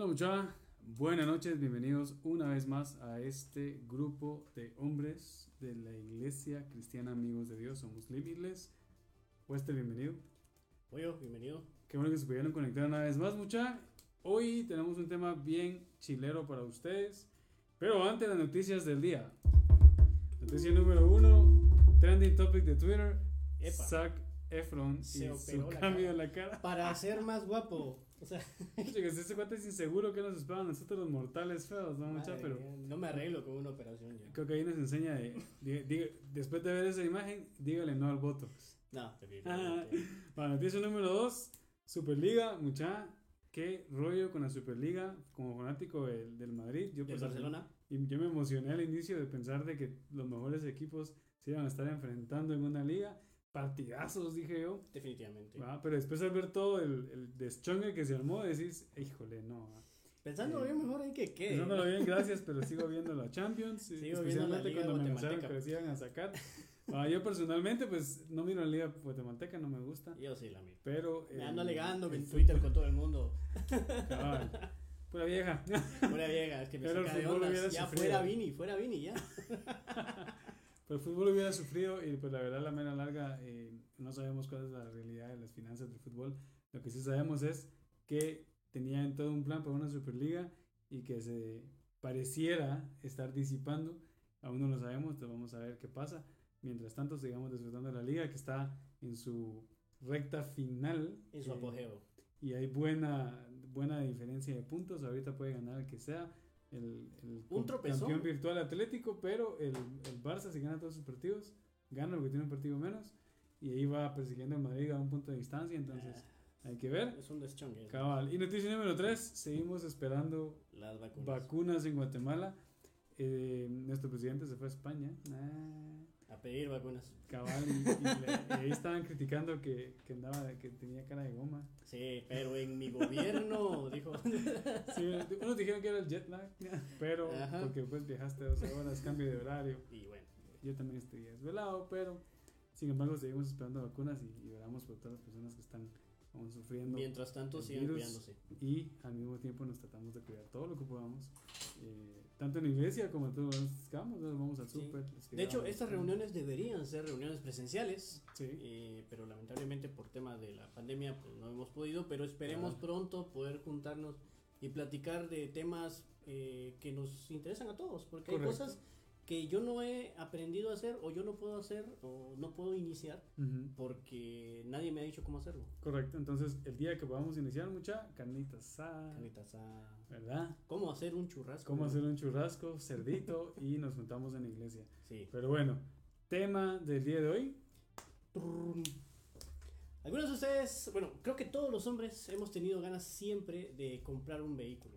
¿Qué onda muchacha? Buenas noches, bienvenidos una vez más a este grupo de hombres de la Iglesia Cristiana Amigos de Dios. Somos Limitless. Wester, bienvenido. Oye, bienvenido. Qué bueno que se pudieron conectar una vez más, mucha. Hoy tenemos un tema bien chilero para ustedes. Pero antes, las noticias del día. Noticia número uno: Trending topic de Twitter. Epa. Zac Efron Se y operó su la cambio cara. en la cara. Para ser más guapo. O sea, este cuate es inseguro que nos esperan nosotros los mortales feos, ¿no, mucha? Pero mía, no me arreglo con una operación ya. creo que ahí nos enseña de, di- di- después de ver esa imagen, dígale no al Botox. No, Ah, definitivamente. bueno, noticia número 2, Superliga, mucha, qué rollo con la Superliga, como fanático del, del Madrid, yo pues, Barcelona. y yo me emocioné al inicio de pensar de que los mejores equipos se iban a estar enfrentando en una liga, partidazos dije yo, Definitivamente. ¿va? pero después al ver todo el, el deschongue que se armó, decís, híjole, no, ¿va? Pensando Eh, bien, mejor hay que quede. Pensándolo bien, gracias, pero sigo viendo la Champions. Sigo viendo la especialmente Liga cuando me anunciaron Guatemalteca. que les iban a sacar. Ah, yo personalmente, pues no miro la Liga Guatemalteca, no me gusta. Yo sí, la miro. Pero. Me ando alegando en Twitter con todo el mundo. cabal. Pura vieja. Fuera vieja, es que me Pero saca de hubiera Ya sufrido. fuera Vini, fuera Vini, ya. Pero el fútbol hubiera sufrido y pues la verdad la mera larga eh, no sabemos cuál es la realidad de las finanzas del fútbol. Lo que sí sabemos es que tenían todo un plan para una Superliga y que se pareciera estar disipando. Aún no lo sabemos, entonces vamos a ver qué pasa. Mientras tanto, sigamos disfrutando de la liga que está en su recta final. En su eh, apogeo. y hay buena, buena diferencia de puntos. Ahorita puede ganar el que sea. El, el Un campeón virtual atlético, pero el, el Barça, si gana todos sus partidos, gana porque tiene un partido menos. Y ahí va persiguiendo al Madrid a un punto de distancia. Entonces, hay que ver. Es un deschongue. Cabal. Y noticia número 3: seguimos esperando Las vacunas. vacunas en Guatemala. Eh, nuestro presidente se fue a España. Ah. A pedir vacunas. Cabal, y, y y ahí estaban criticando que, que andaba, que tenía cara de goma. Sí, pero en mi gobierno, dijo. Sí, unos dijeron que era el jet lag, pero Ajá. porque pues viajaste 12 horas, cambio de horario. Y bueno, Yo también estoy desvelado, pero sin embargo seguimos esperando vacunas y, y oramos por todas las personas que están aún sufriendo. mientras tanto sigan cuidándose. Y al mismo tiempo nos tratamos de cuidar todo lo que podamos, eh, tanto en iglesia como en todos los que vamos, al súper. De hecho, estas reuniones deberían ser reuniones presenciales, Sí, eh, pero lamentablemente por tema de la pandemia pues no hemos podido, pero esperemos pronto poder juntarnos y platicar de temas eh, que nos interesan a todos, porque hay cosas que yo no he aprendido a hacer o yo no puedo hacer o no puedo iniciar porque nadie me ha dicho cómo hacerlo. correcto. Entonces, el día que podamos iniciar, mucha carnita asada, Carnita asada. ¿verdad? ¿Cómo hacer un churrasco? Cómo hacer un churrasco, cerdito y nos juntamos en la iglesia. Sí. Pero bueno, tema del día de hoy. Algunos de ustedes, bueno, creo que todos los hombres hemos tenido ganas siempre de comprar un vehículo.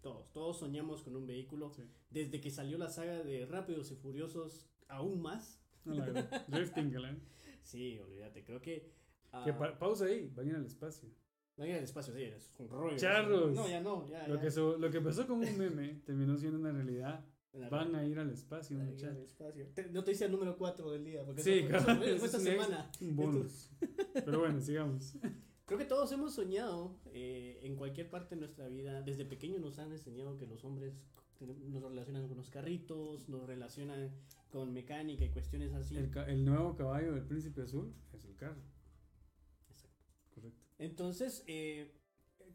Todos, todos soñamos con un vehículo. Sí. Desde que salió la saga de Rápidos y Furiosos, aún más. No, la. Drifting, galán. Sí, olvídate, creo que... ah, Que pa- pausa ahí, vayan al espacio. no ir al espacio, sí, es un rollo. Charros. No, ya no, ya. Lo ya. que, so- lo que empezó como un meme terminó siendo una realidad. Van a ir al espacio, la- la- muchachos. al espacio. Te- No te hice el número 4 del día, porque Sí, eso fue, eso esta semana. Un bonus. Pero bueno, sigamos. Creo que todos hemos soñado eh, en cualquier parte de nuestra vida. Desde pequeño nos han enseñado que los hombres nos relacionan con los carritos, nos relacionan con mecánica y cuestiones así. El, nuevo caballo del príncipe azul es el carro. Exacto. Correcto. Entonces, eh,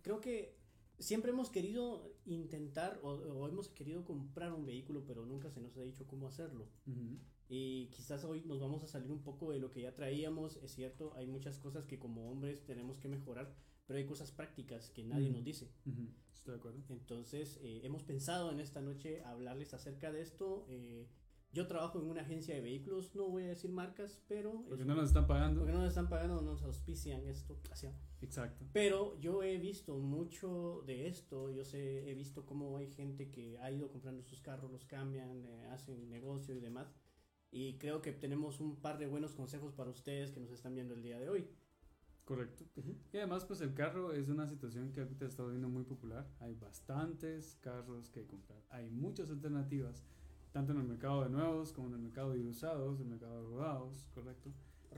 creo que siempre hemos querido intentar o, o hemos querido comprar un vehículo, pero nunca se nos ha dicho cómo hacerlo. Ujú. Y quizás hoy nos vamos a salir un poco de lo que ya traíamos. Es cierto, hay muchas cosas que como hombres tenemos que mejorar, pero hay cosas prácticas que nadie nos dice. Estoy de acuerdo. Entonces, eh, hemos pensado en esta noche hablarles acerca de esto. Eh, yo trabajo en una agencia de vehículos, no voy a decir marcas, pero... Porque no nos están pagando. porque no nos están pagando, no nos auspician ocasión. Exacto. Pero yo he visto mucho de esto, yo sé, he visto cómo hay gente que ha ido comprando sus carros, los cambian, eh, hacen negocio y demás. Y creo que tenemos un par de buenos consejos para ustedes que nos están viendo el día de hoy. Correcto. Y además, pues el carro es una situación que ahorita está volviendo muy popular. Hay bastantes carros que comprar. Hay muchas alternativas, tanto en el mercado de nuevos como en el mercado de usados, el mercado de rodados, correcto.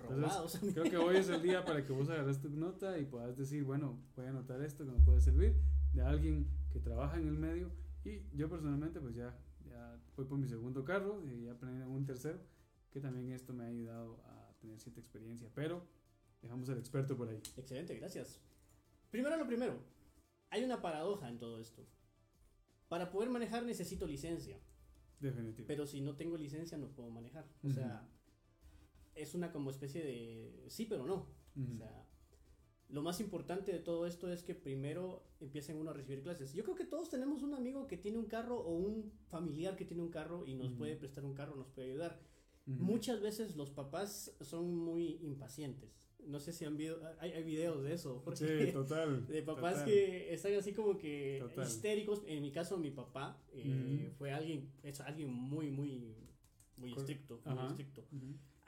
Robados. Creo que hoy es el día para que vos agarres tu nota y puedas decir, bueno, voy a anotar esto que me puede servir. de alguien que trabaja en el medio y yo personalmente pues ya voy por mi segundo carro y ya aprendí un tercero, que también esto me ha ayudado a tener cierta experiencia, pero dejamos al experto por ahí. Excelente, gracias. Primero lo primero, hay una paradoja en todo esto. Para poder manejar necesito licencia. Definitivo. Pero si no tengo licencia no puedo manejar. O sea, es una como especie de sí pero no. O sea, lo más importante de todo esto es que primero empiecen uno a recibir clases. Yo creo que todos tenemos un amigo que tiene un carro o un familiar que tiene un carro y nos puede prestar un carro, nos puede ayudar. Muchas veces los papás son muy impacientes. No sé si han visto, hay, hay videos de eso. sí, total. De papás que están así como que histéricos. En mi caso, mi papá eh, fue alguien, es alguien muy, muy, muy estricto. Muy estricto.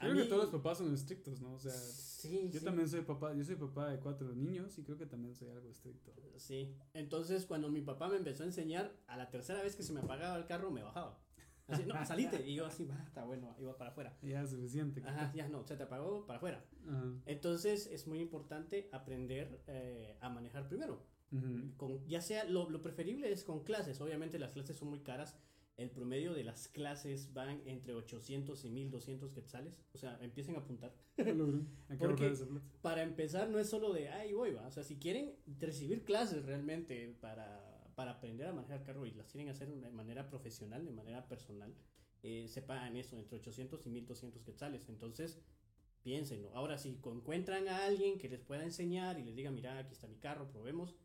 Creo que todos los papás son estrictos, ¿no? O sea, yo también soy papá, yo soy papá de cuatro niños y creo que también soy algo estricto. Sí, entonces cuando mi papá me empezó a enseñar, a la tercera vez que se me apagaba el carro me bajaba. Así, no, salite. Y yo así, está bueno, iba para afuera. Ya, suficiente. Ajá, ya no, se te apagó para afuera. Entonces es muy importante aprender eh, a manejar primero. con, ya sea, lo, lo preferible es con clases. Obviamente las clases son muy caras el promedio de las clases van entre 800 y 1200 quetzales. O sea, empiecen a apuntar. Porque para empezar no es solo de, ay, voy, va. O sea, si quieren recibir clases realmente para, para aprender a manejar carro y las quieren hacer de manera profesional, de manera personal, eh, se pagan eso, entre 800 y 1200 quetzales. Entonces, piénsenlo. Ahora, si encuentran a alguien que les pueda enseñar y les diga, mira, aquí está mi carro, probemos,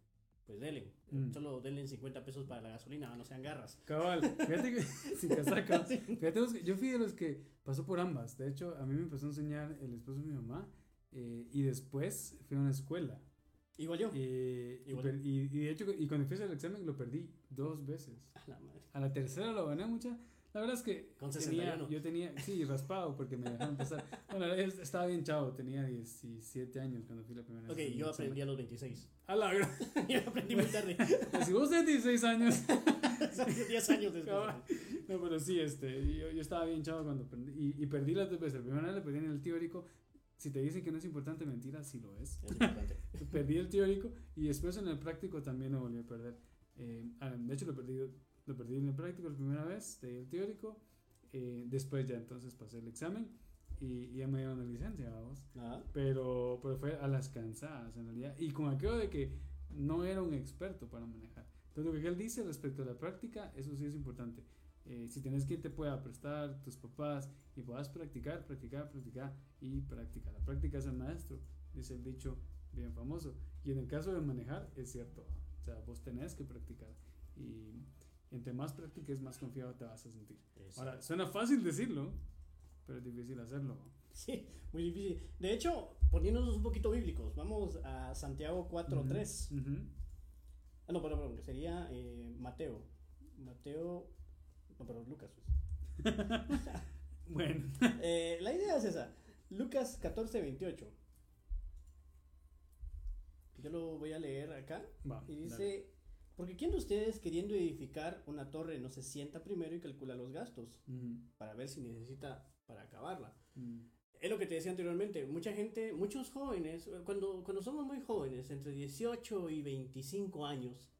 pues denle. Mm. Solo denle 50 pesos para la gasolina, no sean garras. Cabal, fíjate que, sin casaca, fíjate yo fui de los que pasó por ambas. De hecho, a mí me empezó a enseñar el esposo de mi mamá eh, y después fui a una escuela. Igual yo. Eh, y, de hecho, y cuando fui al examen lo perdí dos veces. A la madre. A la tercera lo gané mucha. La verdad es que Con tenía, yo tenía, sí, raspado porque me dejaron pasar. Bueno, estaba bien chavo, tenía 17 años cuando fui la primera vez. Ok, yo aprendí a los 26. A la verdad. yo aprendí muy tarde. Pues si vos tenés 16 años. 10 años después. No, pero sí, este, yo, yo estaba bien chavo cuando aprendí. Y, y perdí las dos veces. La primera vez la perdí en el teórico. Si te dicen que no es importante, mentira, sí lo es. Es importante. perdí el teórico y después en el práctico también lo volví a perder. Eh, ah, de hecho, lo perdí lo perdí en el práctico la primera vez, de el teórico, eh, después ya entonces pasé el examen y, ya me dieron la licencia, vamos. Pero, pero fue a las cansadas en realidad. Y con aquello de que no era un experto para manejar. Entonces lo que él dice respecto a la práctica, eso sí es importante. Eh, si tienes quien te pueda prestar, tus papás, y puedas practicar, practicar, practicar y practicar. La práctica es el maestro, dice el dicho bien famoso. Y en el caso de manejar, es cierto. O sea, vos tenés que practicar. Y entre más practiques, más confiado te vas a sentir. Ahora, suena fácil decirlo, pero es difícil hacerlo. Sí, muy difícil. De hecho, poniéndonos un poquito bíblicos, vamos a Santiago 4.3. Ah, no, perdón, perdón, que sería eh, Mateo. Mateo, no, perdón, Lucas. Pues. bueno. Eh, la idea es esa. Lucas 14.28. Yo lo voy a leer acá. y dice, porque ¿quién de ustedes queriendo edificar una torre no se sienta primero y calcula los gastos para ver si necesita para acabarla? Es lo que te decía anteriormente, mucha gente, muchos jóvenes, cuando, cuando somos muy jóvenes, entre 18 y 25 años,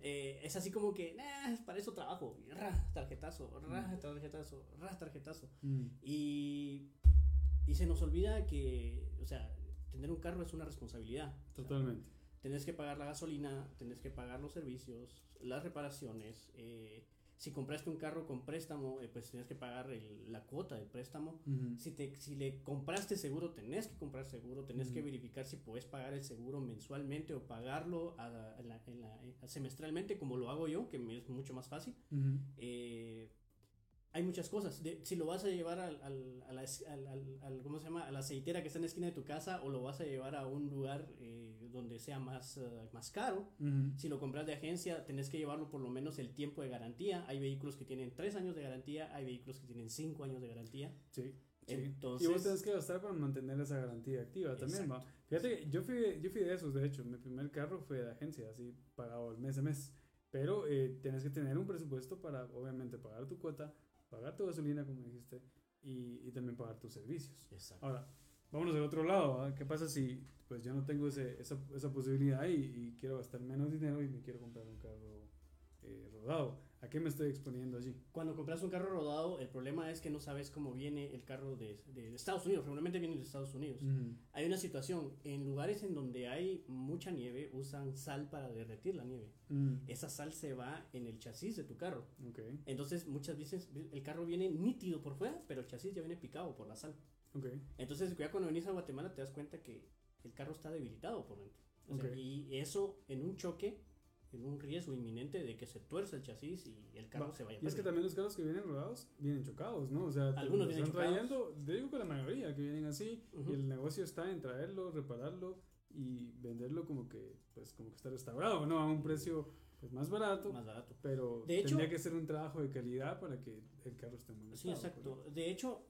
eh, es así como que, para eso trabajo, ra, tarjetazo, ra, tarjetazo, ra, tarjetazo. Y, y se nos olvida que, o sea, tener un carro es una responsabilidad. Totalmente tenés que pagar la gasolina, tenés que pagar los servicios, las reparaciones. Eh, si compraste un carro con préstamo, eh, pues tienes que pagar la cuota del préstamo. si, te, si le compraste seguro, tenés que comprar seguro, tenés que verificar si puedes pagar el seguro mensualmente o pagarlo a, semestralmente, como lo hago yo, que me es mucho más fácil hay muchas cosas. si lo vas a llevar al, al, a la, al, ¿cómo se llama? a la aceitera que está en la esquina de tu casa o lo vas a llevar a un lugar eh, donde sea más, eh, más caro. Si lo compras de agencia, tenés que llevarlo por lo menos el tiempo de garantía. Hay vehículos que tienen 3 años de garantía, hay vehículos que tienen 5 años de garantía. Sí. Entonces, y vos tenés que gastar para mantener esa garantía activa también, ¿va? Fíjate, yo fui, yo fui de esos, de hecho, mi primer carro fue de agencia, así pagado el mes a mes. Pero eh, tienes que tener un presupuesto para, obviamente, pagar tu cuota, pagar tu gasolina, como dijiste, y, y también pagar tus servicios. Exacto. Ahora, vámonos al otro lado. ¿Qué pasa si pues yo no tengo ese, esa, esa posibilidad y, y quiero gastar menos dinero y me quiero comprar un carro eh, rodado? ¿A qué me estoy exponiendo allí? Cuando compras un carro rodado, el problema es que no sabes cómo viene el carro de, de- Estados Unidos. Regularmente viene de Estados Unidos. Ujú. Hay una situación, en lugares en donde hay mucha nieve, usan sal para derretir la nieve. Mm, Esa sal se va en el chasis de tu carro. ok, Entonces, muchas veces el carro viene nítido por fuera, pero el chasis ya viene picado por la sal. ok. Entonces, ya cuando venís a Guatemala te das cuenta que el carro está debilitado por dentro. O sea, Ok. Y eso en un choque, en un riesgo inminente de que se tuerza el chasis y el carro se vaya Y es que también los carros que vienen rodados vienen chocados, ¿no? O sea, Algunos vienen están chocados. trayendo, te digo que la mayoría que vienen así, y el negocio está en traerlo, repararlo y venderlo como que, pues, como que está restaurado, ¿no? A un precio pues, más barato, Más barato. pero De hecho- tendría que ser un trabajo de calidad para que el carro esté en buen Sí, estado, exacto. De hecho,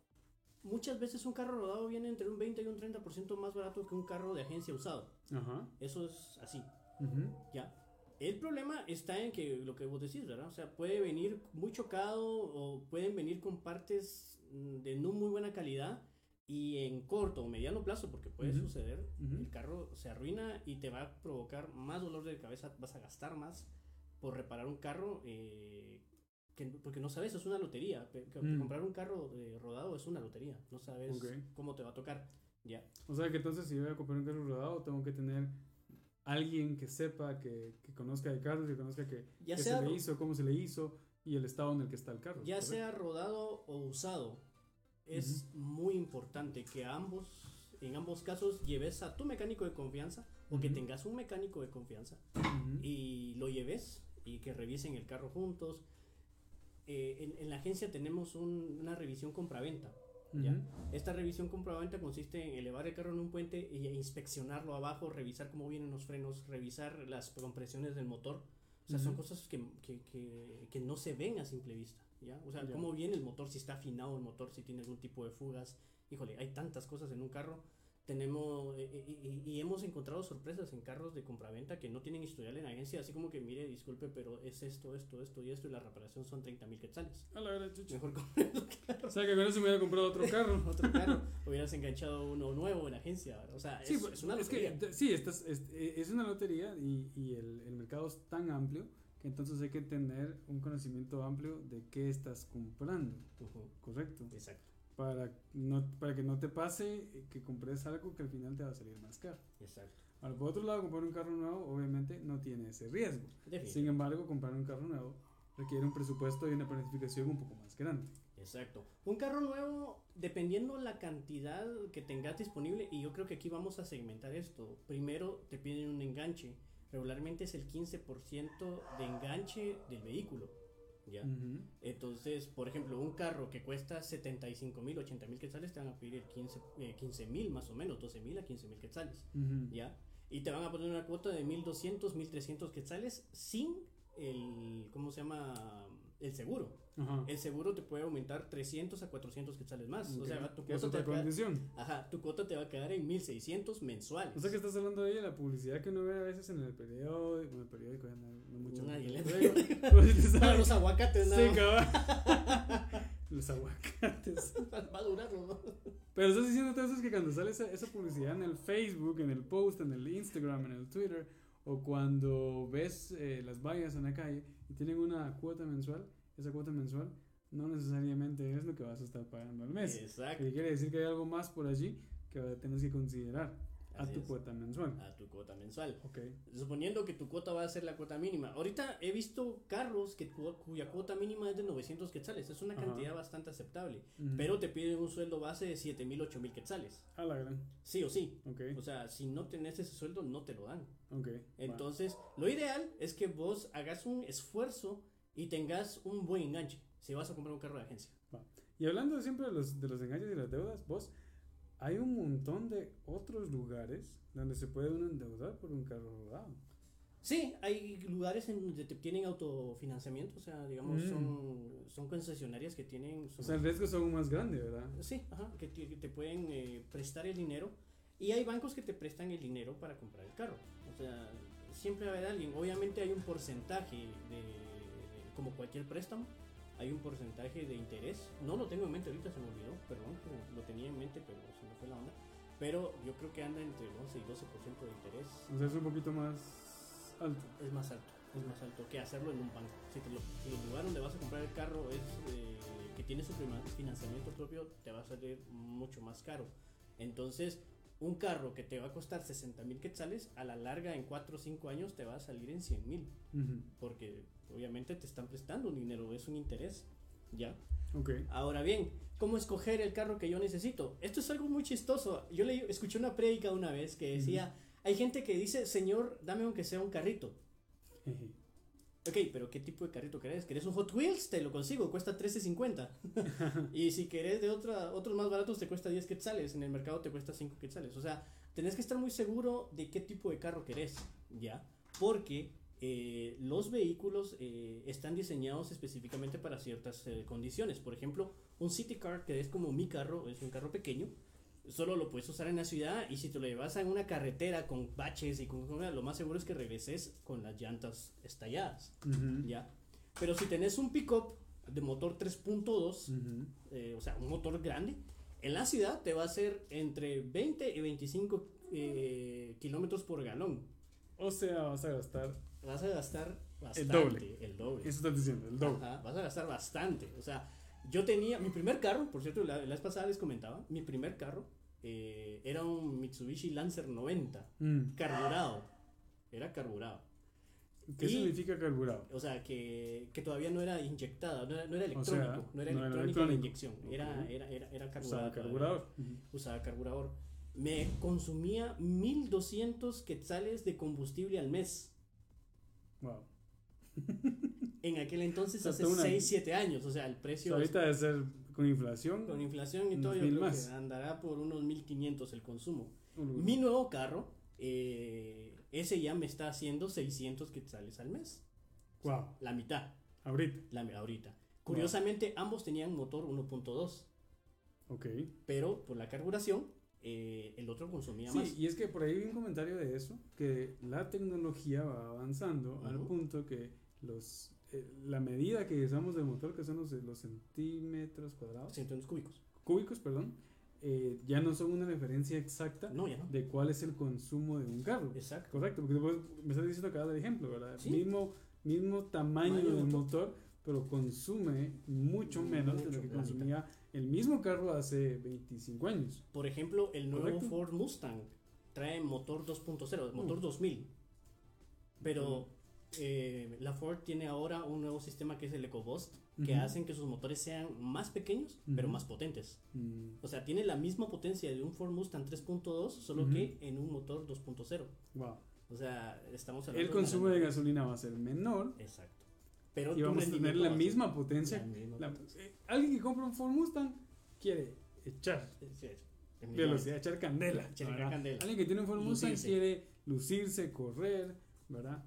muchas veces un carro rodado viene entre un 20 y un 30% más barato que un carro de agencia usado. Ajá. Eso es así, ujú, ¿ya? El problema está en que lo que vos decís, ¿verdad? O sea, puede venir muy chocado o pueden venir con partes mm, de no muy buena calidad y en corto o mediano plazo, porque puede suceder, el carro se arruina y te va a provocar más dolor de cabeza, vas a gastar más por reparar un carro, eh, que, porque no sabes, es una lotería. que Mm. Comprar un carro eh, rodado es una lotería, no sabes cómo te va a tocar. Ya. O sea que entonces si voy a comprar un carro rodado, tengo que tener alguien que sepa, que, que conozca de carros, que conozca que, Ya sea se le hizo, cómo se le hizo y el estado en el que está el carro. Ya sea rodado o usado, es muy importante que ambos, en ambos casos, lleves a tu mecánico de confianza o que tengas un mecánico de confianza y lo lleves y que revisen el carro juntos. Eh, en, en la agencia tenemos un- una revisión compraventa. ¿Ya? Esta revisión compraventa consiste en elevar el carro en un puente e inspeccionarlo abajo, revisar cómo vienen los frenos, revisar las compresiones del motor. O sea, son Ujú. cosas que, que, que, que no se ven a simple vista. ¿ya? O sea, cómo viene el motor, si está afinado el motor, si tiene algún tipo de fugas. Híjole, hay tantas cosas en un carro. Tenemos eh, eh, y, y hemos encontrado sorpresas en carros de compraventa que no tienen historial en agencia, así como que mire, disculpe, pero es esto, esto, esto y esto, y la reparación son 30 mil quetzales. A la verdad, chucha. Mejor compre otro O sea que con eso me hubiera comprado otro carro. otro carro, hubieras enganchado uno nuevo en agencia. O sea, es, Sí, pues, es una es que lotería. sí, estás- es, eh, es una lotería y, y el, el mercado es tan amplio que entonces hay que tener un conocimiento amplio de qué estás comprando, ¿correcto? Exacto, Para, no, para que no te pase que compres algo que al final te va a salir más caro. exacto. Ahora, por otro lado, comprar un carro nuevo obviamente no tiene ese riesgo. Sin embargo, comprar un carro nuevo requiere un presupuesto y una planificación un poco más grande. Exacto. Un carro nuevo, dependiendo la cantidad que tengas disponible, y yo creo que aquí vamos a segmentar esto. Primero te piden un enganche. Regularmente es el 15% de enganche del vehículo. ¿Ya? Ujú. Entonces, por ejemplo, un carro que cuesta 75 mil, 80 mil quetzales, te van a pedir el 15 mil más o menos, 12 mil a 15 mil quetzales. Ujú. ¿ya? Y te van a poner una cuota de 1200, 1300 quetzales sin el, ¿cómo se llama? El seguro. Ajá. El seguro te puede aumentar 300 a 400 quetzales más. O sea, tu cuota, te va a quedar, ajá, tu cuota te va a quedar en 1600 mensuales. O sea que estás hablando de la publicidad que uno ve a veces en el periódico, bueno, el periódico ya no, no mucho. El periódico, sí sabes. los aguacates, Sí, nada. cabal. Los aguacates. va a durar, ¿no? Pero estás diciendo entonces que cuando sale esa, esa publicidad en el Facebook, en el post, en el Instagram, en el Twitter, o cuando ves eh, las vallas en la calle y tienen una cuota mensual, esa cuota mensual no necesariamente es lo que vas a estar pagando al mes. Exacto. Que quiere decir que hay algo más por allí que tienes que considerar a tu es. cuota mensual. A tu cuota mensual. Ok. Suponiendo que tu cuota va a ser la cuota mínima. Ahorita he visto carros que cu- cuya cuota mínima es de 900 quetzales. Es una Ajá. cantidad bastante aceptable. Ujú. Pero te piden un sueldo base de 7000, 8000 quetzales. A la gran. Sí o sí. Ok. O sea, si no tenés ese sueldo, no te lo dan. Ok. Entonces, lo ideal es que vos hagas un esfuerzo y tengas un buen enganche si vas a comprar un carro de agencia. Y hablando siempre de los, de los engaños y las deudas, vos, hay un montón de otros lugares donde se puede uno endeudar por un carro rodado. Sí, hay lugares en donde te tienen autofinanciamiento, o sea, digamos, Mm. son, son concesionarias que tienen... O sea, el riesgo es aún más grande, ¿verdad? Sí, ajá, que te, que te pueden eh, prestar el dinero. Y hay bancos que te prestan el dinero para comprar el carro. O sea, siempre va a haber alguien. Obviamente hay un porcentaje de, como cualquier préstamo, hay un porcentaje de interés. No lo tengo en mente ahorita, se me olvidó, perdón, lo tenía en mente, pero se me fue la onda. pero yo creo que anda entre el 11 y 12% de interés. O sea, es un poquito más alto. Es más alto, es más alto que hacerlo en un banco. Si, te lo- si el lugar donde vas a comprar el carro es eh, que tiene su financiamiento propio, te va a salir mucho más caro. Entonces, un carro que te va a costar 60 mil quetzales, a la larga en 4 o 5 años te va a salir en 100 mil. Porque obviamente te están prestando un dinero, es un interés. ¿Ya? Ok. Ahora bien, ¿cómo escoger el carro que yo necesito? Esto es algo muy chistoso. Yo le escuché una prédica una vez que decía, hay gente que dice, Señor, dame aunque sea un carrito. Jeje. Ok, pero ¿qué tipo de carrito querés? ¿Querés un Hot Wheels? Te lo consigo, cuesta 13.50. y si querés de otra, otros más baratos te cuesta 10 quetzales, en el mercado te cuesta 5 quetzales. O sea, tenés que estar muy seguro de qué tipo de carro querés, ¿ya? Porque eh, los vehículos eh, están diseñados específicamente para ciertas eh, condiciones. Por ejemplo, un City Car, que es como mi carro, es un carro pequeño, solo lo puedes usar en la ciudad y si te lo llevas en una carretera con baches y con, con- lo más seguro es que regreses con las llantas estalladas, Ujú. ¿ya? Pero si tenés un pickup de motor 3.2, Ujú. eh, o sea, un motor grande, en la ciudad te va a ser entre 20 y 25 eh, kilómetros por galón. O sea, vas a gastar. Vas a gastar bastante. doble. El doble. Eso estás diciendo, el doble. Ajá, vas a gastar bastante. O sea, yo tenía mi primer carro, por cierto, la, la vez pasada les comentaba, mi primer carro eh, era un Mitsubishi Lancer 90, Mm. carburado. Era carburado. ¿Qué Y- significa carburado? O sea, que, que todavía no era inyectada, no era, no era O sea, electrónico, no era no era electrónica la electrónico. inyección, era, era, era, era O carburada sea, todavía. carburador. Usaba carburador. Me consumía 1200 quetzales de combustible al mes. Wow. En aquel entonces, hace toda una- 6, 7 años. O sea, el O precio sea, ahorita debe ser con inflación. con inflación y todo, yo creo más. que andará por unos 1500 el consumo. un- Mi nuevo carro, eh, ese ya me está haciendo 600 quetzales al mes. Wow. La mitad, Ahorita. la, ahorita. Curiosamente, ambos tenían motor 1.2, Ok. pero por la carburación, eh, el otro consumía Sí, más. y es que por ahí vi un comentario de eso, que la tecnología va avanzando al punto que los eh, la medida que usamos del motor, que son los, los centímetros cuadrados, centímetros cúbicos. cúbicos, perdón, eh, ya no son una referencia exacta No, ya no. de cuál es el consumo de un carro. Exacto. Correcto, porque vos me estás diciendo cada ejemplo, ¿verdad? Sí. Mismo, mismo tamaño del motor. motor, pero consume mucho menos de lo que mitad. consumía el mismo carro hace 25 años. Por ejemplo, el nuevo Correcto. Ford Mustang trae motor 2.0, motor Uh. 2000. Pero eh, la Ford tiene ahora un nuevo sistema que es el EcoBoost, que Ujú. hacen que sus motores sean más pequeños, pero más potentes. Mm, O sea, tiene la misma potencia de un Ford Mustang 3.2, solo que en un motor 2.0. wow. O sea, estamos hablando El consumo de gasolina va a ser menor Exacto. Pero y vamos a tener la misma potencia. la misma La- potencia. eh, alguien que compra un Ford Mustang quiere echar Sí, velocidad, echar candela. Echar ¿verdad? candela. Alguien que tiene un Ford Mustang Lucirse. quiere lucirse, correr, ¿verdad?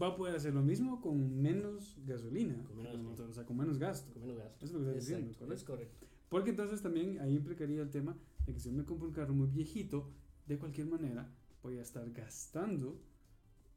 Va a poder hacer lo mismo con menos gasolina, Con menos o sea, con menos gasto. Con menos gasto. Eso es lo que estás diciendo, Exacto, ¿correcto? es correcto. Porque entonces también ahí implicaría el tema de que si yo me compro un carro muy viejito, de cualquier manera voy a estar gastando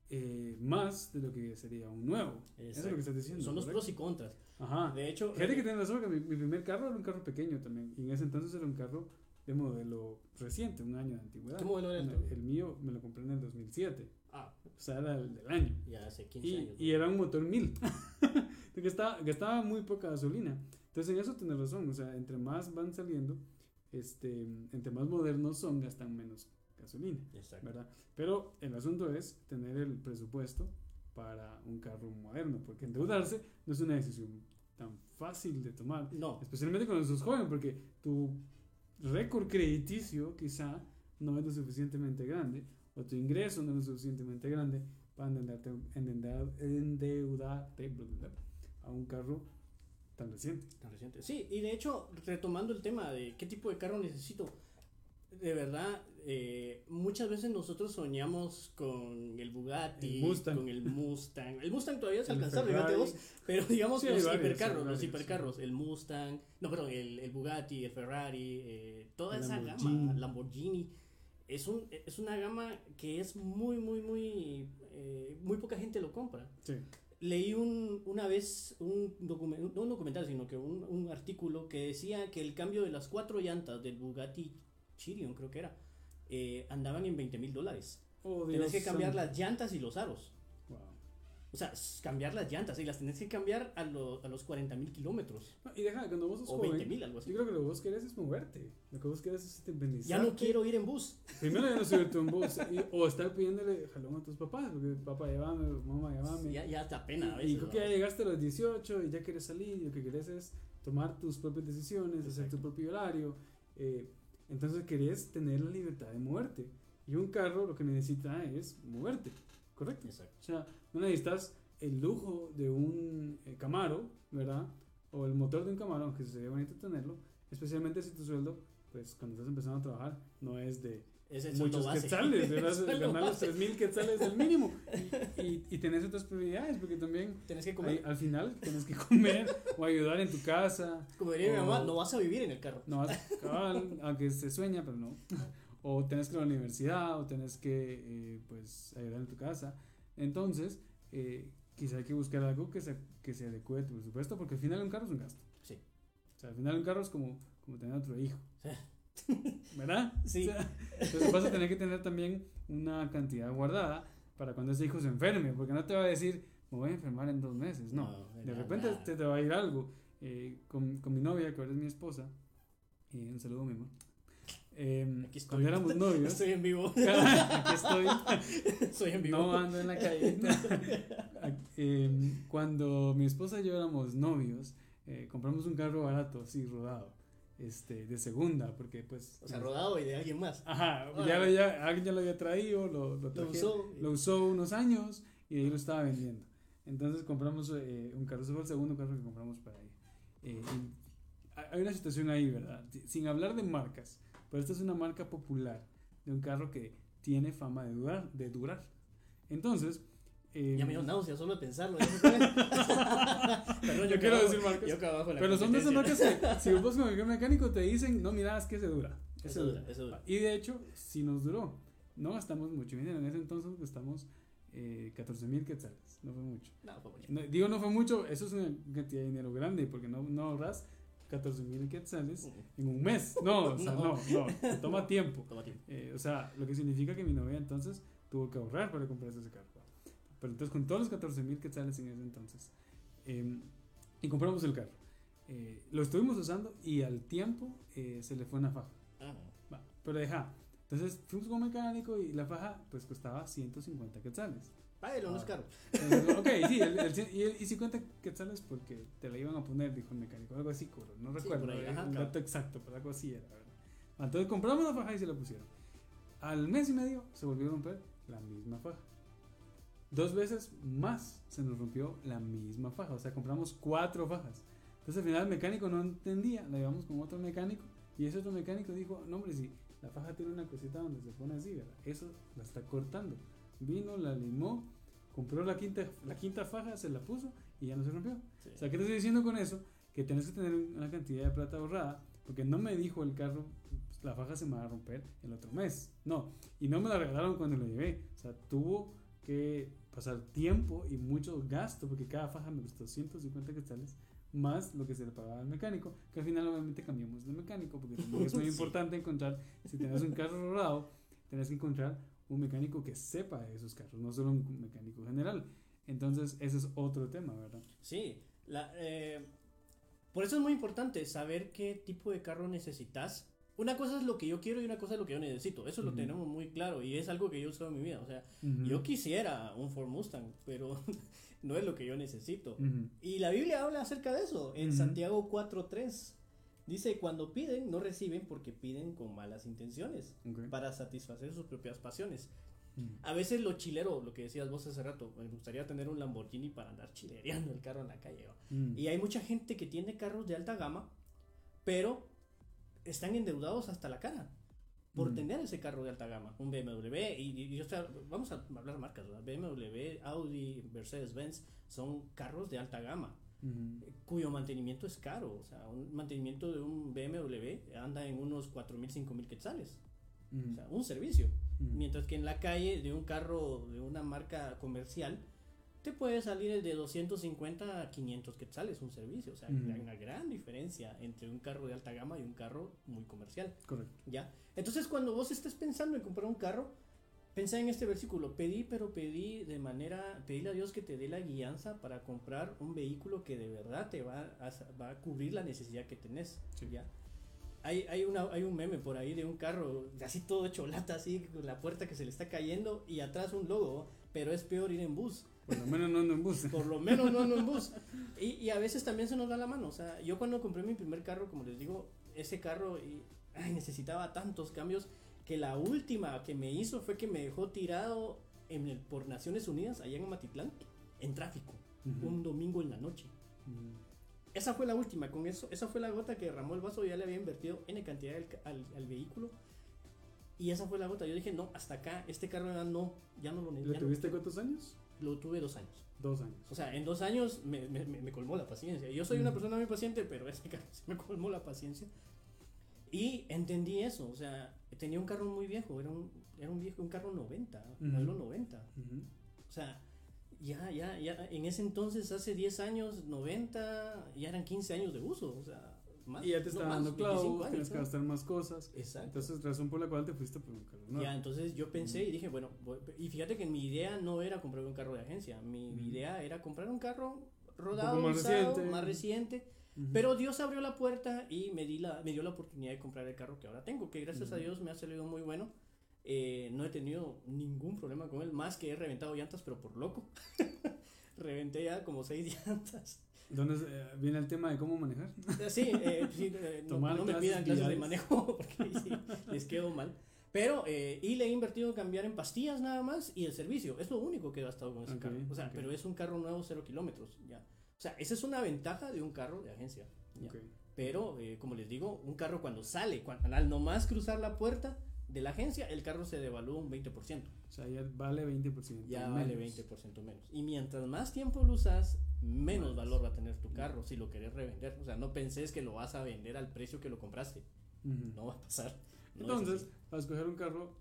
eh, más de lo que sería un nuevo. Eso es lo que estás diciendo. Son los pros y contras. Ajá. De hecho, Fíjate que tienes razón, que mi, mi primer carro era un carro pequeño también. Y en ese entonces era un carro de modelo reciente, un año de antigüedad. ¿Qué modelo era el el mío me lo compré en el 2007. Ah, O sea, era el del año. ya hace 15 Y, años. y era un motor 1000. que estaba, gastaba muy poca gasolina. Entonces en eso tienes razón. O sea, entre más van saliendo, este, entre más modernos son, gastan menos gasolina. Exacto. ¿verdad? Pero el asunto es tener el presupuesto para un carro moderno, porque endeudarse no es una decisión tan fácil de tomar, No, especialmente cuando sos joven, porque tu récord crediticio quizá no es lo suficientemente grande, o tu ingreso no es lo suficientemente grande para endeudarte, endeudar- endeudarte bla, bla, a un carro tan reciente. tan reciente. Sí, y de hecho, retomando el tema de qué tipo de carro necesito, de verdad, eh, muchas veces nosotros soñamos con el Bugatti, El con el Mustang. El Mustang todavía es alcanzable, pero digamos Sí, los varios, hipercarros, hay los varios, hipercarros, el Mustang, no, perdón, el, el Bugatti, el Ferrari, eh, toda El esa Lamborghini. gama, Lamborghini. Es, un, es una gama que es muy, muy, muy, eh, muy poca gente lo compra. Sí. Leí un, una vez un documental, no un documental, sino que un, un artículo que decía que el cambio de las cuatro llantas del Bugatti Chirion creo que era, eh, andaban en 20 mil dólares. Oh, Tenés que cambiar las llantas y los aros. O sea, cambiar las llantas y las tenés que cambiar a, lo- a los 40 mil kilómetros. No, y deja, cuando vos sos O joven, 20 mil, algo así. yo creo que lo que vos querés es moverte. Lo que vos querés es independizarte. Ya no quiero ir en bus. Primero ya no subirte un bus. y- o estar pidiéndole jalón a tus papás. Porque papá, llévame, mamá, llévame. Ya, ya da pena a y veces. creo que ya llegaste a los 18 y ya quieres salir. Y lo que querés es tomar tus propias decisiones, hacer tu Exacto. propio horario. eh, entonces querés tener la libertad de moverte. Y un carro lo que necesita es moverte. ¿Correcto? Exacto. O sea, no necesitas el lujo de un eh, Camaro, ¿verdad? O el motor de un Camaro, aunque sería bonito tenerlo, especialmente si tu sueldo, pues cuando estás empezando a trabajar, no es de Es el muchos base. quetzales, Ganar los base. 3.000 quetzales del mínimo. Y, y, y tenés otras prioridades, porque también Tenés que hay- comer. al final tienes que comer o ayudar en tu casa. Como diría mi o- mamá, no vas a vivir en el carro. No, cabal, aunque se sueña, pero no. O tenés que ir a la universidad, o tenés que, eh, pues, ayudar en tu casa. Entonces, eh, quizá hay que buscar algo que se, que se adecue a tu presupuesto, porque al final un carro es un gasto. Sí. O sea, al final un carro es como, como tener otro hijo. Sí. ¿Verdad? Sí. O sea, entonces vas a tener que tener también una cantidad guardada para cuando ese hijo se enferme, porque no te va a decir, me voy a enfermar en dos meses. No, No, de nada. repente te, te va a ir algo. Eh, con, con mi novia, que ahora es mi esposa, eh, un saludo, mi amor. Eh, Aquí estoy. cuando éramos novios, Estoy en vivo. aquí estoy, Estoy en vivo. no ando en la calle. Eh, cuando mi esposa y yo éramos novios, eh, compramos un carro barato, así rodado, este, de segunda, porque pues... O sea, rodado y de alguien más. Ajá, Ah. ya, lo- ya- alguien ya lo había traído, lo, lo, Lo traje- usó. lo usó unos años y ahí lo estaba vendiendo. Entonces compramos eh, un carro, ese fue el segundo carro que compramos para ahí. Eh, hay una situación ahí, ¿verdad? Sin hablar de marcas, pero esta es una marca popular de un carro que tiene fama de durar. De durar. Entonces... eh, Ya me dio náusea solo de pensarlo. Perdón, Yo que quiero abajo- decir marcas. Yo abajo la pero son de esas marcas que si vos con el mecánico te dicen, no, mira, es que se dura. ese Eso dura, eso dura. Y de hecho, sí nos duró. No gastamos mucho dinero. En ese entonces gastamos eh, 14 mil quetzales. No fue mucho. No, fue mucho. No, digo, no fue mucho. Eso es una cantidad de dinero grande porque no, no ahorras 14 mil quetzales en un mes. No, o sea, no, No. toma tiempo. Toma tiempo. Eh, o sea, lo que significa que mi novia entonces tuvo que ahorrar para comprarse ese carro. Pero entonces con todos los 14 mil quetzales en ese entonces. eh, y compramos el carro. Eh, lo estuvimos usando y al tiempo eh, se le fue una faja. Ah, Va, pero deja. Entonces fuimos con un mecánico y la faja pues costaba 150 quetzales. Págalo, no es Ah. caro. Ok, sí, el, el el- y 50 quetzales porque te la iban a poner, dijo el mecánico, algo así, cobro, no Sí, recuerdo por ahí, ajá, dato claro. exacto, pero algo así era, ¿verdad? Entonces compramos la faja y se la pusieron. Al mes y medio se volvió a romper la misma faja. Dos veces más se nos rompió la misma faja, o sea, compramos cuatro fajas. Entonces al final el mecánico no entendía, la llevamos con otro mecánico y ese otro mecánico dijo, no hombre, si la faja tiene una cosita donde se pone así, ¿verdad? Eso la está cortando. Vino, la limó, compró la quinta, la quinta faja, se la puso y ya no se rompió. Sí. O sea, ¿qué te estoy diciendo con eso? Que tienes que tener una cantidad de plata ahorrada, porque no me dijo el carro, pues, la faja se me va a romper el otro mes. No, y no me la regalaron cuando lo llevé. O sea, tuvo que pasar tiempo y mucho gasto, porque cada faja me costó 150 quetzales, más lo que se le pagaba al mecánico, que al final obviamente cambiamos de mecánico, porque es muy Sí. importante encontrar, si tienes un carro ahorrado, tienes que encontrar un mecánico que sepa de esos carros, no solo un mecánico general. Entonces, ese es otro tema, ¿verdad? Sí, la, eh, por eso es muy importante saber qué tipo de carro necesitas. Una cosa es lo que yo quiero y una cosa es lo que yo necesito. Eso lo tenemos muy claro y es algo que yo he usado en mi vida. O sea, yo quisiera un Ford Mustang, pero no es lo que yo necesito. Y la Biblia habla acerca de eso. En. Santiago 4.3 dice, cuando piden, no reciben porque piden con malas intenciones, Ok. para satisfacer sus propias pasiones. Ujú. A veces lo chilero, lo que decías vos hace rato, me gustaría tener un Lamborghini para andar chilereando el carro en la calle. Mm. Y hay mucha gente que tiene carros de alta gama, pero están endeudados hasta la cara por Mm. tener ese carro de alta gama, un BMW. Y, y- y, o sea, vamos a hablar marcas, ¿verdad? BMW, Audi, Mercedes-Benz son carros de alta gama Cuyo mantenimiento es caro. O sea, un mantenimiento de un BMW anda en unos 4.000, 5.000 quetzales. Ujú. O sea, un servicio. Mientras que en la calle de un carro de una marca comercial te puede salir de 250 a 500 quetzales un servicio. O sea, hay una gran diferencia entre un carro de alta gama y un carro muy comercial. Correcto. ¿Ya? Entonces, cuando vos estés pensando en comprar un carro, pensá en este versículo. Pedí, pero pedí de manera, pedíle a Dios que te dé la guianza para comprar un vehículo que de verdad te va a, va a cubrir la necesidad que tenés. Sí. ¿Ya? Hay, hay, una, hay un meme por ahí de un carro así todo hecho lata, así con la puerta que se le está cayendo y atrás un logo, pero es peor ir en bus. Por lo menos no ando en bus. Por lo menos no ando en bus. Y, y a veces también se nos da la mano. O sea, yo cuando compré mi primer carro, como les digo, ese carro y, ay, necesitaba tantos cambios que la última que me hizo fue que me dejó tirado en el, por Naciones Unidas, allá en Matitlán, en tráfico, Ujú. un domingo en la noche. Ujú. Esa fue la última, con eso, esa fue la gota que derramó el vaso, ya le había invertido N cantidad al, al, al vehículo. Y esa fue la gota. Yo dije, no, hasta acá, este carro ya no, ya no lo ¿Lo necesito. tuviste cuántos años? Lo tuve dos años. Dos años. O sea, en dos años me, me, me- colmó la paciencia. Yo soy una Mm. persona muy paciente, pero ese carro sí me colmó la paciencia. Y entendí eso. O sea, tenía un carro muy viejo. Era un, era un viejo, un carro 90, Ujú. modelo 90. Ujú. O sea, ya, ya, ya, en ese entonces, hace 10 años, 90, ya eran 15 años de uso. O sea, más. Y ya te no, estaba más, dando 25 clavos, años, tienes que ¿no? gastar más cosas. Exacto. Entonces, razón por la cual te fuiste por un carro nuevo. Ya, entonces yo pensé y dije, bueno, voy- y fíjate que mi idea no era comprar un carro de agencia, mi idea era comprar un carro rodado, más usado, reciente. más reciente, Pero Dios abrió la puerta y me, di la, me dio la oportunidad de comprar el carro que ahora tengo, que gracias a Ujú. Dios me ha salido muy bueno. Eh, no he tenido ningún problema con él, más que he reventado llantas, pero por loco. Reventé ya como seis llantas. ¿Dónde eh, viene el tema de cómo manejar? Sí, eh, sí, eh, no, no me pidan clases de manejo porque sí, les quedo mal. Pero, eh, y le he invertido en cambiar en pastillas nada más y el servicio. Es lo único que he gastado con ese Ok, carro. O sea, ok. pero es un carro nuevo, cero kilómetros. Ya. O sea, esa es una ventaja de un carro de agencia. ya. Ok. Pero, eh, como les digo, un carro cuando sale, cuando, al nomás cruzar la puerta de la agencia, el carro se devalúa un 20%. O sea, ya vale 20%. Ya menos. vale 20% menos. Y mientras más tiempo lo usas, menos Más. valor va a tener tu carro si lo querés revender. O sea, no penses que lo vas a vender al precio que lo compraste. Ujú. No va a pasar. No es Entonces, para escoger un carro,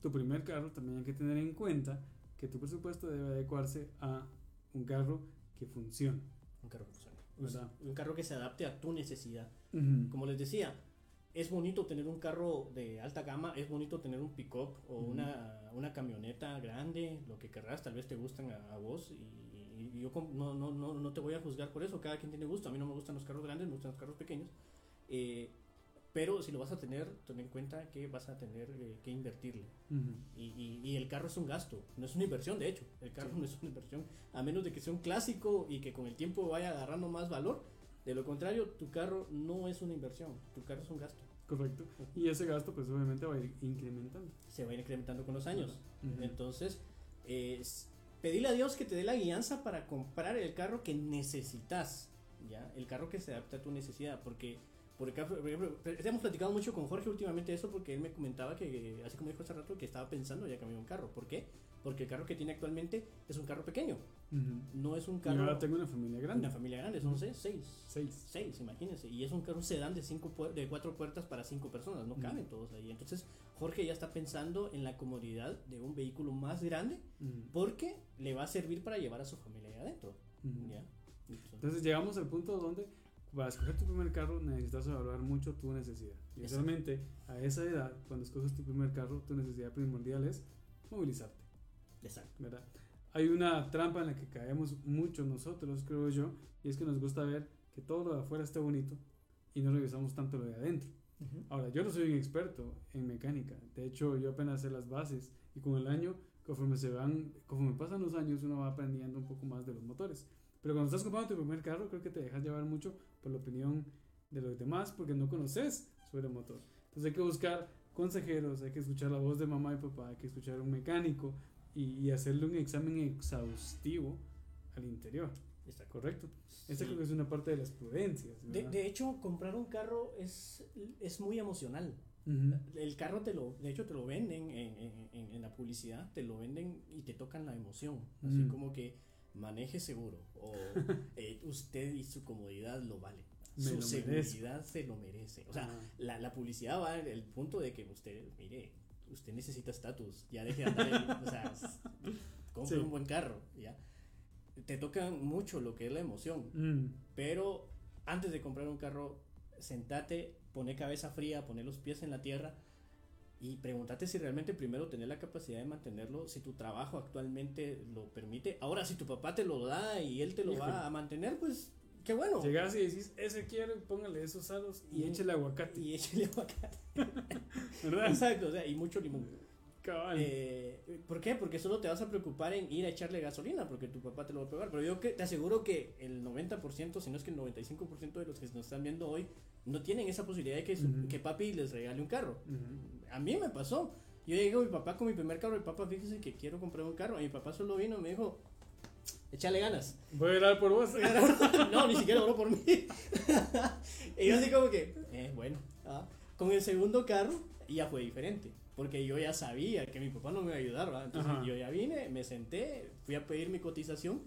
tu primer carro, también hay que tener en cuenta que tu presupuesto debe adecuarse a un carro que funcione. Un carro que funcione. ¿Verdad? Un carro que se adapte a tu necesidad. Ujú. Como les decía, es bonito tener un carro de alta gama, es bonito tener un pick-up o Ujú. una, una camioneta grande, lo que querrás, tal vez te gustan a, a vos y, y yo no, no, no, no te voy a juzgar por eso, cada quien tiene gusto, a mí no me gustan los carros grandes, me gustan los carros pequeños, eh, pero si lo vas a tener, ten en cuenta que vas a tener eh, que invertirle. Ujú. Y, y- y el carro es un gasto, no es una inversión, de hecho. El carro Sí. no es una inversión, a menos de que sea un clásico y que con el tiempo vaya agarrando más valor. De lo contrario, tu carro no es una inversión, tu carro es un gasto. Correcto. Y ese gasto, pues obviamente va a ir incrementando. Se va a ir incrementando con los años. Ujú. Entonces, eh, pedirle a Dios que te dé la guianza para comprar el carro que necesitas, ¿ya? El carro que se adapte a tu necesidad, porque... Por ejemplo, por ejemplo, hemos platicado mucho con Jorge últimamente eso porque él me comentaba que, así como dijo hace rato, que estaba pensando ya cambiar un carro. ¿Por qué? Porque el carro que tiene actualmente es un carro pequeño, Ujú. no es un Y carro ahora tengo una familia grande. una familia grande, son seis, seis, Seis. seis, imagínense, y es un carro sedán de cinco de cuatro puertas para cinco personas, no Mm. caben todos ahí. Entonces Jorge ya está pensando en la comodidad de un vehículo más grande Ujú. porque le va a servir para llevar a su familia ahí adentro. ¿ya? Entonces llegamos al punto donde para escoger tu primer carro necesitas evaluar mucho tu necesidad. Y Exacto. realmente a esa edad, cuando escoges tu primer carro, tu necesidad primordial es movilizarte, exacto. ¿verdad? Hay una trampa en la que caemos mucho nosotros, creo yo, y es que nos gusta ver que todo lo de afuera está bonito y no revisamos tanto lo de adentro. Ahora, yo no soy un experto en mecánica. De hecho, yo apenas sé las bases y con el año, conforme se van, conforme pasan los años, uno va aprendiendo un poco más de los motores. Pero cuando estás comprando tu primer carro, creo que te dejas llevar mucho por la opinión de los demás porque no conoces sobre el motor. Entonces hay que buscar consejeros, hay que escuchar la voz de mamá y papá, hay que escuchar a un mecánico y, y hacerle un examen exhaustivo al interior. Exacto. ¿Correcto? Esta Sí. creo que es una parte de las prudencias. De, de hecho, comprar un carro es, es muy emocional. Ujú. El carro te lo, de hecho te lo venden en, en- en- en la publicidad, te lo venden y te tocan la emoción, así Mm. como que maneje seguro o eh, usted y su comodidad lo vale, Me su lo seguridad se lo merece. O sea, Ah. la, la publicidad va el punto de que usted, mire, usted necesita estatus, ya deje de andar, o sea, compre Sí. un buen carro, ya. te toca mucho lo que es la emoción. Mm. Pero antes de comprar un carro, sentate, pone cabeza fría, pone los pies en la tierra y pregúntate si realmente primero tenés la capacidad de mantenerlo, si tu trabajo actualmente lo permite. Ahora, si tu papá te lo da y él te lo va a mantener, pues qué bueno. Llegas y decís, ese quiero, póngale esos aros y, Y- échale aguacate. Y échale aguacate. ¿Verdad? Exacto, o sea, y mucho limón. Eh, ¿Por qué? Porque solo te vas a preocupar en ir a echarle gasolina, porque tu papá te lo va a pagar. Pero yo que te aseguro que el 90%, si no es que el 95% de los que nos están viendo hoy, no tienen esa posibilidad de que, su- Ujú. que papi les regale un carro. A mí me pasó. Yo llegué a mi papá con mi primer carro, y papá, fíjese que quiero comprar un carro. Y mi papá solo vino y me dijo, échale ganas. Voy a orar por vos. no, ni siquiera oró por mí. y yo así como que, eh, bueno. ah. Con el segundo carro ya fue diferente. Porque yo ya sabía que mi papá no me iba a ayudar, ¿verdad? Entonces Ajá. yo ya vine, me senté, fui a pedir mi cotización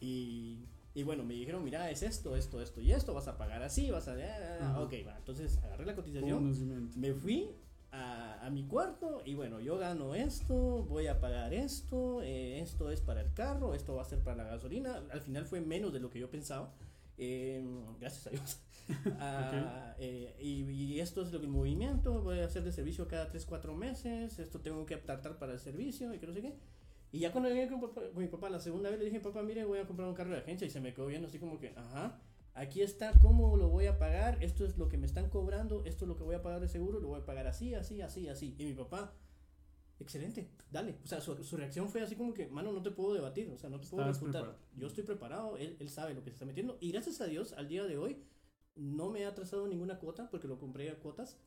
y, y bueno, me dijeron, mira, es esto, esto, esto y esto, vas a pagar así, vas a... Ajá. Ok, va. Entonces agarré la cotización, me fui a, a mi cuarto y bueno, yo gano esto, voy a pagar esto, eh, esto es para el carro, esto va a ser para la gasolina. Al final fue menos de lo que yo pensaba. Eh, gracias a Dios. Ah, eh, y, y esto es lo que el movimiento, voy a hacer de servicio cada 3, 4 meses, esto tengo que tratar para el servicio y que no sé qué. Y ya cuando llegué con, papá- con mi papá la segunda vez le dije, papá, mire, voy a comprar un carro de agencia y se me quedó viendo así como que, ajá, aquí está cómo lo voy a pagar, esto es lo que me están cobrando, esto es lo que voy a pagar de seguro, lo voy a pagar así, así, así, así. Y mi papá, excelente, dale. O sea, su, su reacción fue así como que, mano, no te puedo debatir, o sea, no te puedo refutar. preparado. Yo estoy preparado, él, él sabe lo que se está metiendo. Y gracias a Dios, al día de hoy, no me ha atrasado ninguna cuota porque lo compré a cuotas.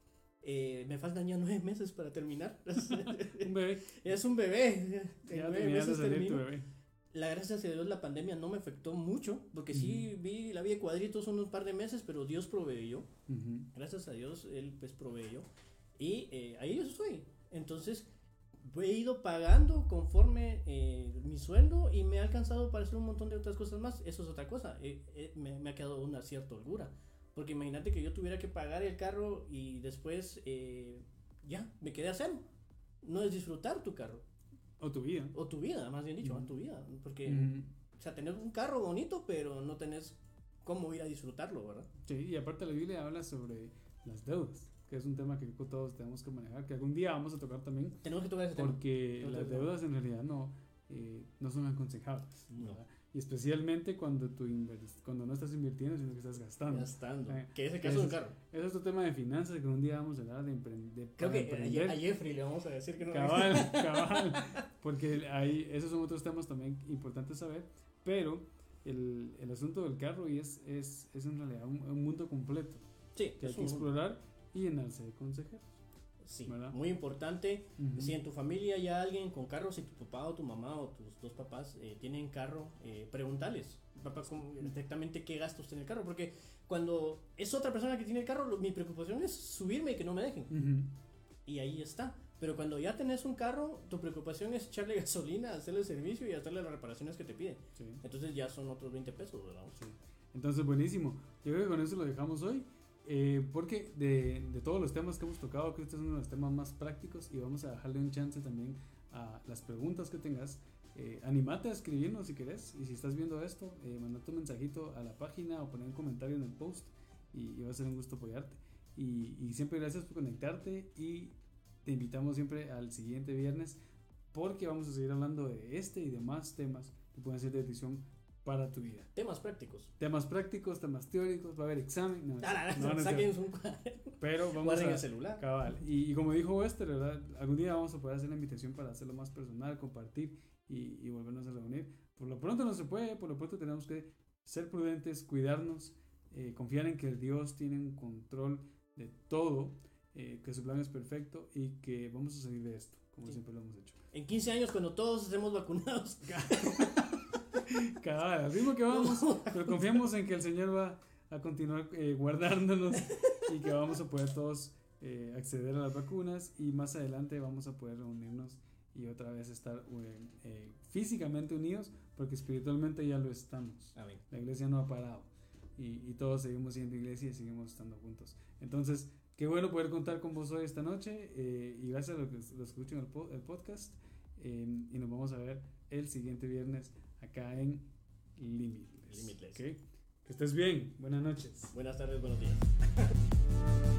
Eh, me faltan ya nueve meses para terminar. Un bebé. es un bebé. Ya nueve meses termino. bebé. La gracias a Dios la pandemia no me afectó mucho, porque sí vi la vida de cuadritos unos par de meses, pero Dios proveyó. Ujú. Gracias a Dios Él pues proveyó. Y eh, ahí yo estoy. Entonces he ido pagando conforme eh, mi sueldo y me ha alcanzado para hacer un montón de otras cosas más. Eso es otra cosa. Eh, eh, me, me ha quedado una cierta holgura. Porque imagínate que yo tuviera que pagar el carro y después eh, ya me quedé a cero. No es disfrutar tu carro. O tu vida. O tu vida, más bien dicho, Ujú. tu vida. Porque, Ujú. o sea, tener un carro bonito, pero no tenés cómo ir a disfrutarlo, ¿verdad? Sí, y aparte la Biblia habla sobre las deudas, que es un tema que todos tenemos que manejar, que algún día vamos a tocar también, Tenemos que tocar ese tema. porque No te- las deudas en realidad no, eh, no son aconsejables. No. Y especialmente cuando, tú cuando no estás invirtiendo, sino que estás gastando. Gastando. Eh, que es el ese caso de un es- carro. Ese es otro tema de finanzas que un día vamos a hablar de, empre- de Creo que emprender. a Jeffrey le vamos a decir que no. Cabal, cabal. Porque ahí, esos son otros temas también importantes saber. Pero el, el asunto del carro y es, es, es en realidad un, un mundo completo Sí, que hay que explorar y llenarse de consejeros. sí, ¿verdad? muy importante. Ujú. Si en tu familia hay alguien con carro, si tu papá o tu mamá o tus dos papás eh, tienen carro, eh, pregúntales, papá, ¿cómo- exactamente qué gastos tiene el carro. Porque cuando es otra persona que tiene el carro, lo- mi preocupación es subirme y que no me dejen. Ujú. Y ahí está. Pero cuando ya tenés un carro, tu preocupación es echarle gasolina, hacerle servicio y hacerle las reparaciones que te piden. Sí, Entonces ya son otros 20 pesos, ¿verdad? sí. Entonces, buenísimo. Yo creo que con eso lo dejamos hoy. Eh, porque de, todos los temas que hemos tocado, que este es uno de los temas más prácticos y vamos a dejarle un chance también a las preguntas que tengas. Eh, animate a escribirnos si querés y si estás viendo esto, eh, manda tu mensajito a la página o poner un comentario en el post y, va a ser un gusto apoyarte. Y, y siempre gracias por conectarte y te invitamos siempre al siguiente viernes porque vamos a seguir hablando de este y de más temas que pueden ser de decisión para tu vida. Temas prácticos. Temas prácticos, temas teóricos, va a haber examen. No, Ah, no, no saquen su pero vamos a el celular. cabal. Y, y como dijo Wester, ¿verdad? Algún día vamos a poder hacer la invitación para hacerlo más personal, compartir y, y volvernos a reunir. Por lo pronto no se puede, por lo pronto tenemos que ser prudentes, cuidarnos, eh, confiar en que el Dios tiene un control de todo, eh, que su plan es perfecto y que vamos a salir de esto, como Sí. siempre lo hemos hecho. En 15 años, cuando todos estemos vacunados, Cabal, al ritmo que vamos, pero confiamos en que el Señor va a continuar eh, guardándonos y que vamos a poder todos eh, acceder a las vacunas y más adelante vamos a poder reunirnos y otra vez estar eh, eh, físicamente unidos porque espiritualmente ya lo estamos. Amén. La iglesia no ha parado y, y todos seguimos siendo iglesia y seguimos estando juntos. Entonces, qué bueno poder contar con vos hoy esta noche eh, y gracias a los que los escuchan el, po- el podcast eh, y nos vamos a ver el siguiente viernes acá en Limitless. Limitless. ¿ok? Que estés bien. Buenas noches. Buenas tardes, buenos días.